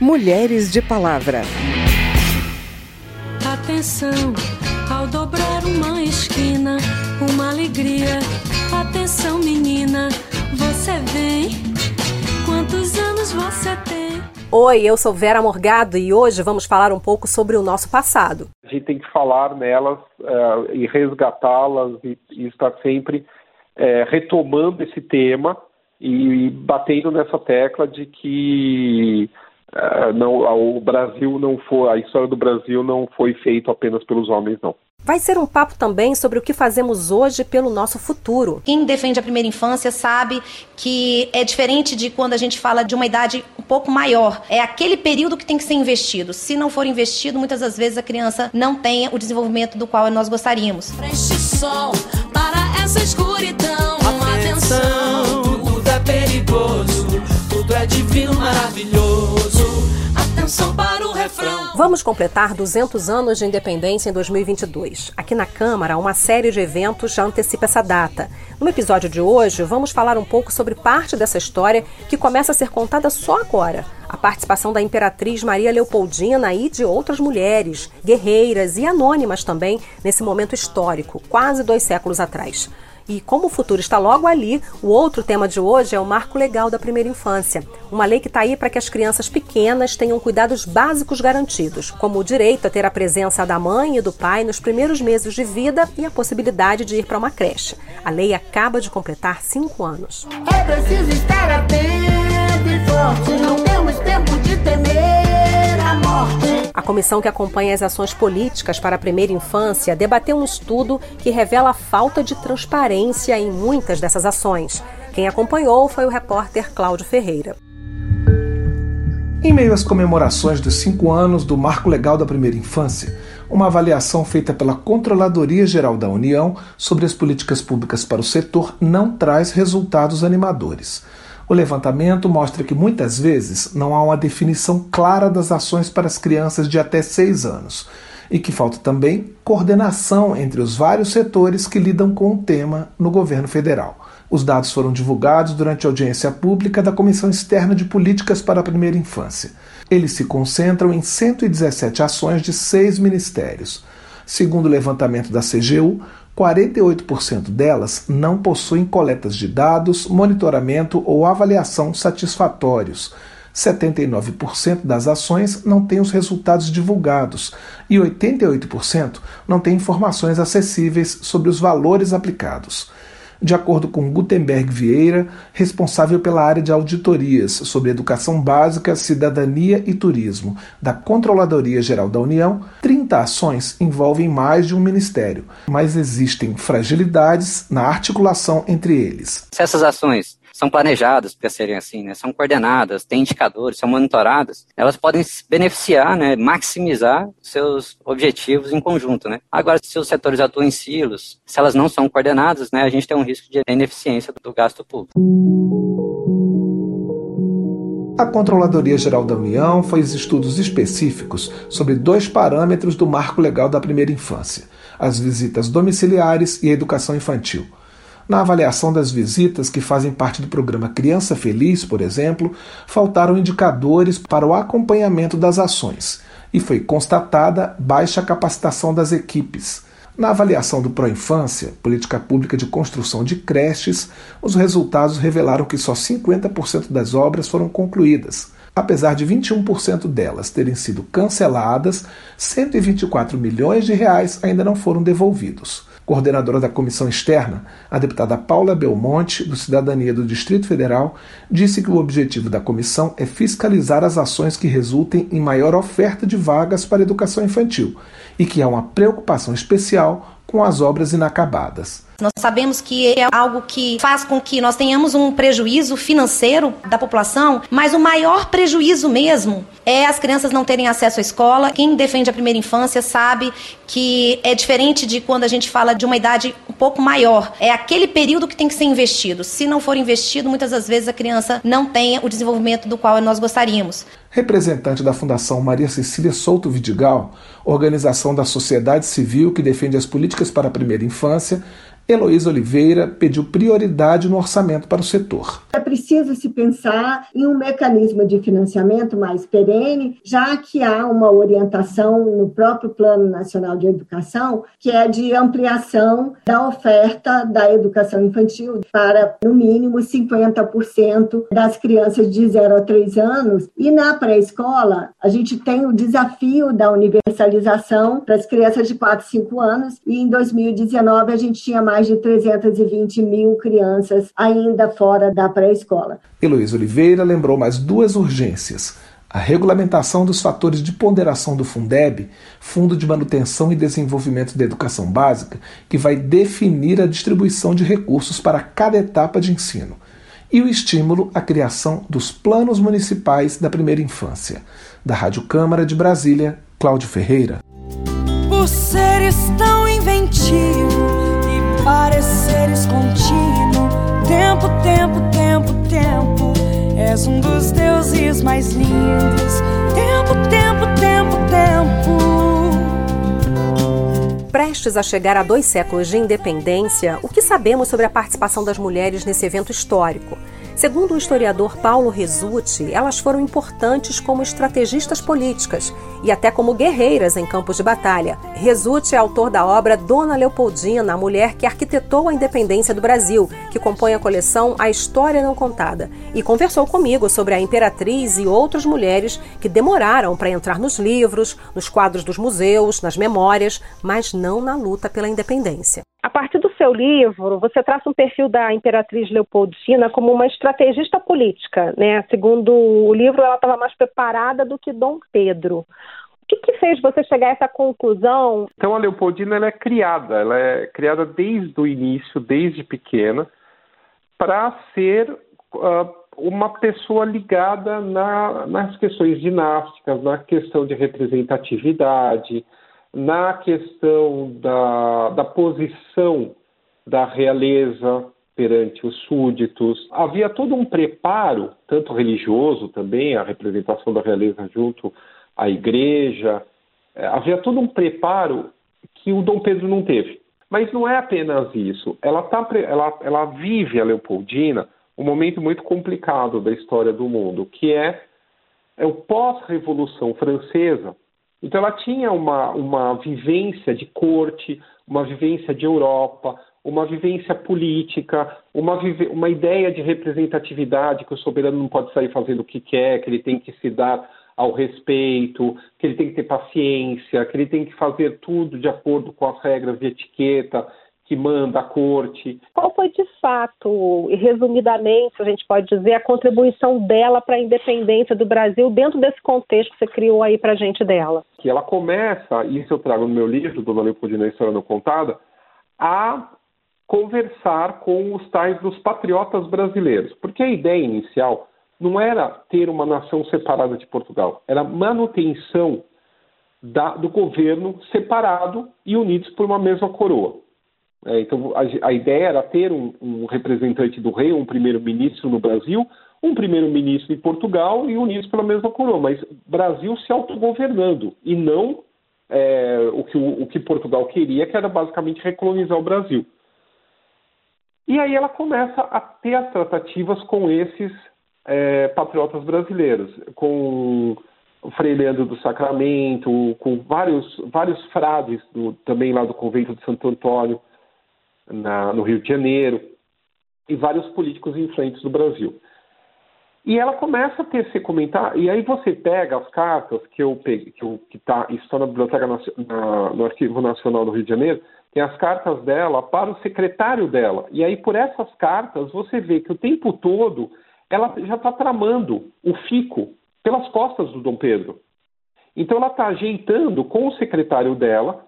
Mulheres de Palavra. Atenção, ao dobrar uma esquina, uma alegria. Atenção, menina, você vem. Quantos anos você tem? Oi, eu sou Vera Morgado e hoje vamos falar um pouco sobre o nosso passado. A gente tem que falar nelas uh, e resgatá-las e, e, estar sempre uh, retomando esse tema e, e batendo nessa tecla de que uh, não, o Brasil não foi, a história do Brasil não foi feita apenas pelos homens, não. Vai ser um papo também sobre o que fazemos hoje pelo nosso futuro. Quem defende a primeira infância sabe que é diferente de quando a gente fala de uma idade um pouco maior. É aquele período que tem que ser investido. Se não for investido, muitas das vezes a criança não tem o desenvolvimento do qual nós gostaríamos. Preste sol para Vamos completar 200 anos de independência em 2022. Aqui na Câmara, uma série de eventos já antecipa essa data. No episódio de hoje, vamos falar um pouco sobre parte dessa história que começa a ser contada só agora. A participação da Imperatriz Maria Leopoldina e de outras mulheres, guerreiras e anônimas também, nesse momento histórico, quase dois séculos atrás. E como o futuro está logo ali, o outro tema de hoje é o marco legal da primeira infância. Uma lei que está aí para que as crianças pequenas tenham cuidados básicos garantidos, como o direito a ter a presença da mãe e do pai nos primeiros meses de vida e a possibilidade de ir para uma creche. A lei acaba de completar cinco anos. É preciso estar atento e forte, não comissão que acompanha as ações políticas para a primeira infância debateu um estudo que revela a falta de transparência em muitas dessas ações. Quem acompanhou foi o repórter Cláudio Ferreira. Em meio às comemorações dos cinco anos do Marco Legal da Primeira Infância, uma avaliação feita pela Controladoria Geral da União sobre as políticas públicas para o setor não traz resultados animadores. O levantamento mostra que muitas vezes não há uma definição clara das ações para as crianças de até 6 anos e que falta também coordenação entre os vários setores que lidam com o tema no governo federal. Os dados foram divulgados durante a audiência pública da Comissão Externa de Políticas para a Primeira Infância. Eles se concentram em 117 ações de seis ministérios. Segundo o levantamento da CGU, 48% delas não possuem coletas de dados, monitoramento ou avaliação satisfatórios. 79% das ações não têm os resultados divulgados e 88% não têm informações acessíveis sobre os valores aplicados de acordo com Gutenberg Vieira, responsável pela área de auditorias sobre educação básica, cidadania e turismo da Controladoria Geral da União, 30 ações envolvem mais de um ministério, mas existem fragilidades na articulação entre eles. Se essas ações são planejadas para serem assim, né? São coordenadas, têm indicadores, são monitoradas, elas podem beneficiar, né? Maximizar seus objetivos em conjunto, né? Agora, se os setores atuam em silos, se elas não são coordenadas, né? A gente tem um risco de ineficiência do gasto público. A Controladoria Geral da União fez estudos específicos sobre dois parâmetros do marco legal da primeira infância: as visitas domiciliares e a educação infantil. Na avaliação das visitas que fazem parte do programa Criança Feliz, por exemplo, faltaram indicadores para o acompanhamento das ações e foi constatada baixa capacitação das equipes. Na avaliação do Proinfância, política pública de construção de creches, os resultados revelaram que só 50% das obras foram concluídas. Apesar de 21% delas terem sido canceladas, 124 milhões de reais ainda não foram devolvidos coordenadora da comissão externa, a deputada Paula Belmonte, do Cidadania do Distrito Federal, disse que o objetivo da comissão é fiscalizar as ações que resultem em maior oferta de vagas para educação infantil e que há uma preocupação especial com as obras inacabadas. Nós sabemos que é algo que faz com que nós tenhamos um prejuízo financeiro da população, mas o maior prejuízo mesmo é as crianças não terem acesso à escola. Quem defende a primeira infância sabe que é diferente de quando a gente fala de uma idade um pouco maior. É aquele período que tem que ser investido. Se não for investido, muitas das vezes a criança não tem o desenvolvimento do qual nós gostaríamos. Representante da Fundação Maria Cecília Souto Vidigal, organização da sociedade civil que defende as políticas para a primeira infância, Heloísa Oliveira pediu prioridade no orçamento para o setor. Preciso se pensar em um mecanismo de financiamento mais perene, já que há uma orientação no próprio Plano Nacional de Educação, que é de ampliação da oferta da educação infantil para, no mínimo, 50% das crianças de 0 a 3 anos. E na pré-escola, a gente tem o desafio da universalização para as crianças de 4 a 5 anos, e em 2019 a gente tinha mais de 320 mil crianças ainda fora da pré-escola. Heloísa Oliveira lembrou mais duas urgências. A regulamentação dos fatores de ponderação do Fundeb, Fundo de Manutenção e Desenvolvimento da Educação Básica, que vai definir a distribuição de recursos para cada etapa de ensino. E o estímulo à criação dos planos municipais da primeira infância. Da Rádio Câmara de Brasília, Cláudio Ferreira. Por seres tão inventivo pareceres contínuo. Tempo, tempo, tempo, tempo. És um dos deuses mais lindos. Tempo, tempo, tempo, tempo. Prestes a chegar a dois séculos de independência, o que sabemos sobre a participação das mulheres nesse evento histórico? Segundo o historiador Paulo Resutti, elas foram importantes como estrategistas políticas e até como guerreiras em campos de batalha. Resutti é autor da obra Dona Leopoldina, a mulher que arquitetou a independência do Brasil, que compõe a coleção A História Não Contada, e conversou comigo sobre a imperatriz e outras mulheres que demoraram para entrar nos livros, nos quadros dos museus, nas memórias, mas não na luta pela independência. A partir do seu livro, você traça um perfil da Imperatriz Leopoldina como uma estrategista política, né? Segundo o livro, ela estava mais preparada do que Dom Pedro. O que, que, fez você chegar a essa conclusão? Então a Leopoldina ela é criada, ela é criada desde o início, desde pequena, para ser uh, uma pessoa ligada na, nas questões dinásticas, na questão de representatividade, na questão da, da posição da realeza perante os súditos. Havia todo um preparo, tanto religioso também, a representação da realeza junto à igreja, é, havia todo um preparo que o Dom Pedro não teve. Mas não é apenas isso. Ela, tá, ela, ela vive, a Leopoldina, um momento muito complicado da história do mundo, que é, é o pós-revolução francesa, então ela tinha uma, uma vivência de corte, uma vivência de Europa, uma vivência política, uma, uma ideia de representatividade, que o soberano não pode sair fazendo o que quer, que ele tem que se dar ao respeito, que ele tem que ter paciência, que ele tem que fazer tudo de acordo com as regras de etiqueta, que manda a corte. Qual foi de fato, e resumidamente, a gente pode dizer, a contribuição dela para a independência do Brasil dentro desse contexto que você criou aí para a gente dela? Que ela começa, isso eu trago no meu livro, Dona Leopoldina História Não Contada, a conversar com os tais dos patriotas brasileiros. Porque a ideia inicial não era ter uma nação separada de Portugal, era manutenção da, do governo separado e unidos por uma mesma coroa. É, então, a, a, ideia era ter um, um representante do rei, um primeiro-ministro no Brasil, um primeiro-ministro em Portugal e unidos pela mesma coroa, mas Brasil se autogovernando e não é, o, que, o, o, que Portugal queria, que era basicamente recolonizar o Brasil. E aí ela começa a ter as tratativas com esses é, patriotas brasileiros, com Frei Leandro do Sacramento, com vários, vários frades do, também lá do convento de Santo Antônio, na, no Rio de Janeiro, e vários políticos influentes do Brasil. E ela começa a ter esse comentário, e aí você pega as cartas que eu peguei, que, eu, que tá, estão na Biblioteca na, no Arquivo Nacional do Rio de Janeiro, tem as cartas dela para o secretário dela. E aí, por essas cartas, você vê que o tempo todo ela já está tramando o fico pelas costas do Dom Pedro. Então ela está ajeitando com o secretário dela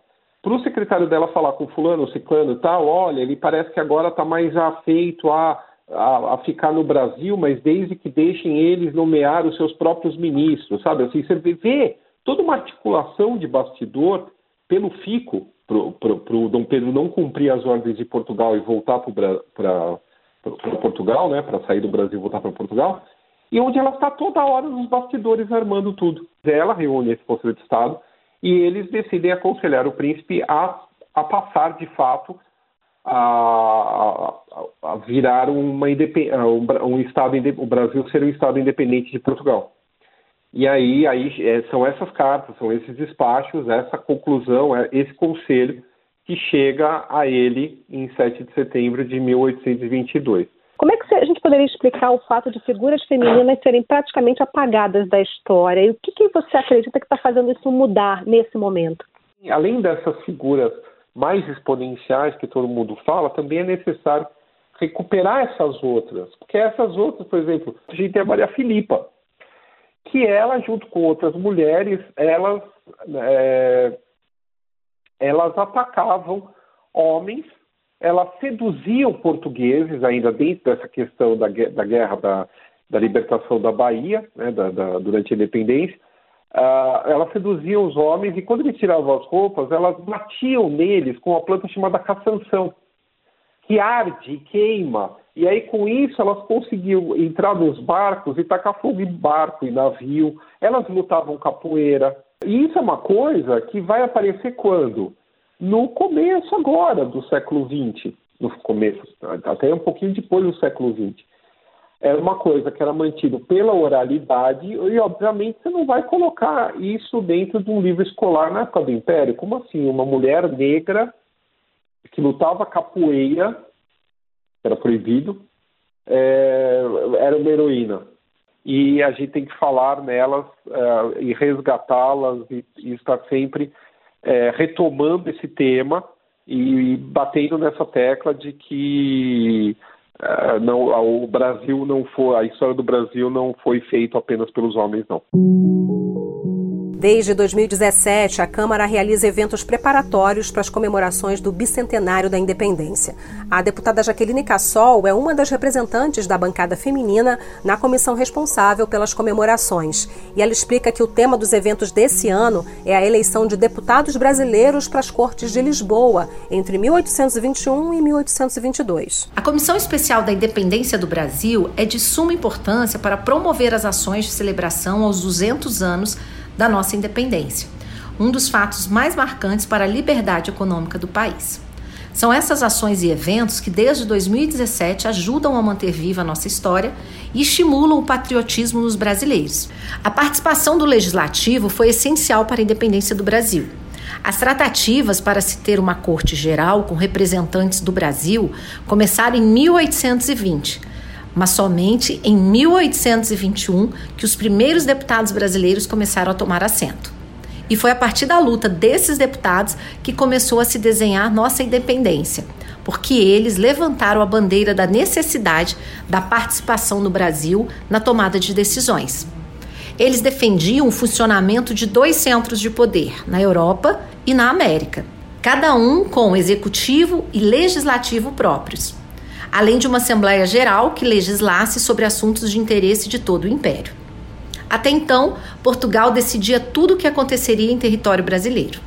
para o secretário dela falar com fulano, ciclano e tal, olha, ele parece que agora está mais afeito a, a, a, ficar no Brasil, mas desde que deixem eles nomear os seus próprios ministros, sabe? Assim, você vê toda uma articulação de bastidor pelo FICO, para o Dom Pedro não cumprir as ordens de Portugal e voltar para Portugal, né, para sair do Brasil e voltar para Portugal, e onde ela está toda hora nos bastidores armando tudo. Ela reúne esse Conselho de Estado, e eles decidem aconselhar o príncipe a, a passar, de fato, a, a virar uma um estado o Brasil ser um estado independente de Portugal. E aí, aí é, são essas cartas, são esses despachos, essa conclusão, é esse conselho que chega a ele em 7 de setembro de 1822. Como é que a gente poderia explicar o fato de figuras femininas serem praticamente apagadas da história? E o que, que você acredita que está fazendo isso mudar nesse momento? Além dessas figuras mais exponenciais que todo mundo fala, também é necessário recuperar essas outras. Porque essas outras, por exemplo, a gente tem a Maria Filipa, que ela, junto com outras mulheres, elas, é, elas atacavam homens, elas seduziam portugueses, ainda dentro dessa questão da, da guerra da, da libertação da Bahia, né, da, da, durante a independência, uh, elas seduziam os homens e quando eles tiravam as roupas, elas batiam neles com uma planta chamada caçanção, que arde e queima e aí, com isso, elas conseguiam entrar nos barcos e tacar fogo em barco e navio. Elas lutavam capoeira. E isso é uma coisa que vai aparecer quando? No começo agora do século XX. No começo, até um pouquinho depois do século XX. Era uma coisa que era mantida pela oralidade e, obviamente, você não vai colocar isso dentro de um livro escolar na época do Império. Como assim? Uma mulher negra que lutava capoeira era proibido, é, era uma heroína. E a gente tem que falar nelas é, e resgatá-las e, e, estar sempre é, retomando esse tema e, batendo nessa tecla de que é, não, o Brasil não foi, a história do Brasil não foi feita apenas pelos homens, não. Desde 2017, a Câmara realiza eventos preparatórios para as comemorações do bicentenário da independência. A deputada Jaqueline Cassol é uma das representantes da bancada feminina na comissão responsável pelas comemorações. E ela explica que o tema dos eventos desse ano é a eleição de deputados brasileiros para as Cortes de Lisboa, entre 1821 e 1822. A Comissão Especial da Independência do Brasil é de suma importância para promover as ações de celebração aos 200 anos da nossa independência, um dos fatos mais marcantes para a liberdade econômica do país. São essas ações e eventos que, desde 2017, ajudam a manter viva a nossa história e estimulam o patriotismo nos brasileiros. A participação do legislativo foi essencial para a independência do Brasil. As tratativas para se ter uma corte geral com representantes do Brasil começaram em 1820 mas somente em 1821 que os primeiros deputados brasileiros começaram a tomar assento. E foi a partir da luta desses deputados que começou a se desenhar nossa independência, porque eles levantaram a bandeira da necessidade da participação do Brasil na tomada de decisões. Eles defendiam o funcionamento de dois centros de poder, na Europa e na América, cada um com executivo e legislativo próprios além de uma Assembleia Geral que legislasse sobre assuntos de interesse de todo o Império. Até então, Portugal decidia tudo o que aconteceria em território brasileiro.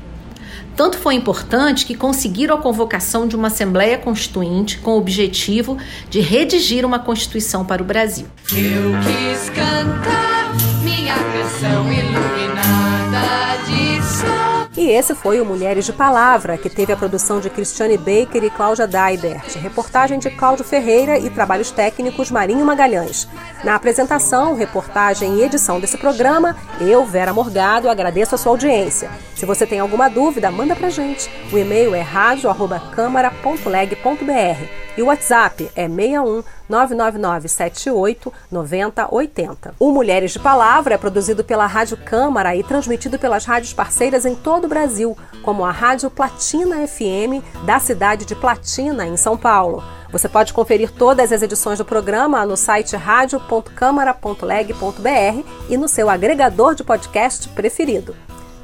Tanto foi importante que conseguiram a convocação de uma Assembleia Constituinte com o objetivo de redigir uma Constituição para o Brasil. Eu quis cantar minha canção iluminada de sol. E esse foi o Mulheres de Palavra, que teve a produção de Cristiane Baker e Cláudia Daibert, reportagem de Cláudio Ferreira e trabalhos técnicos Marinho Magalhães. Na apresentação, reportagem e edição desse programa, eu, Vera Morgado, agradeço a sua audiência. Se você tem alguma dúvida, manda pra gente. O e-mail é radio@câmara.leg.br e o WhatsApp é 61 99978 9080. O Mulheres de Palavra é produzido pela Rádio Câmara e transmitido pelas rádios parceiras em todo o Brasil, como a Rádio Platina FM da cidade de Platina, em São Paulo. Você pode conferir todas as edições do programa no site radio.câmara.leg.br e no seu agregador de podcast preferido.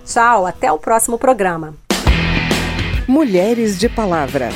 Tchau, até o próximo programa. Mulheres de Palavra.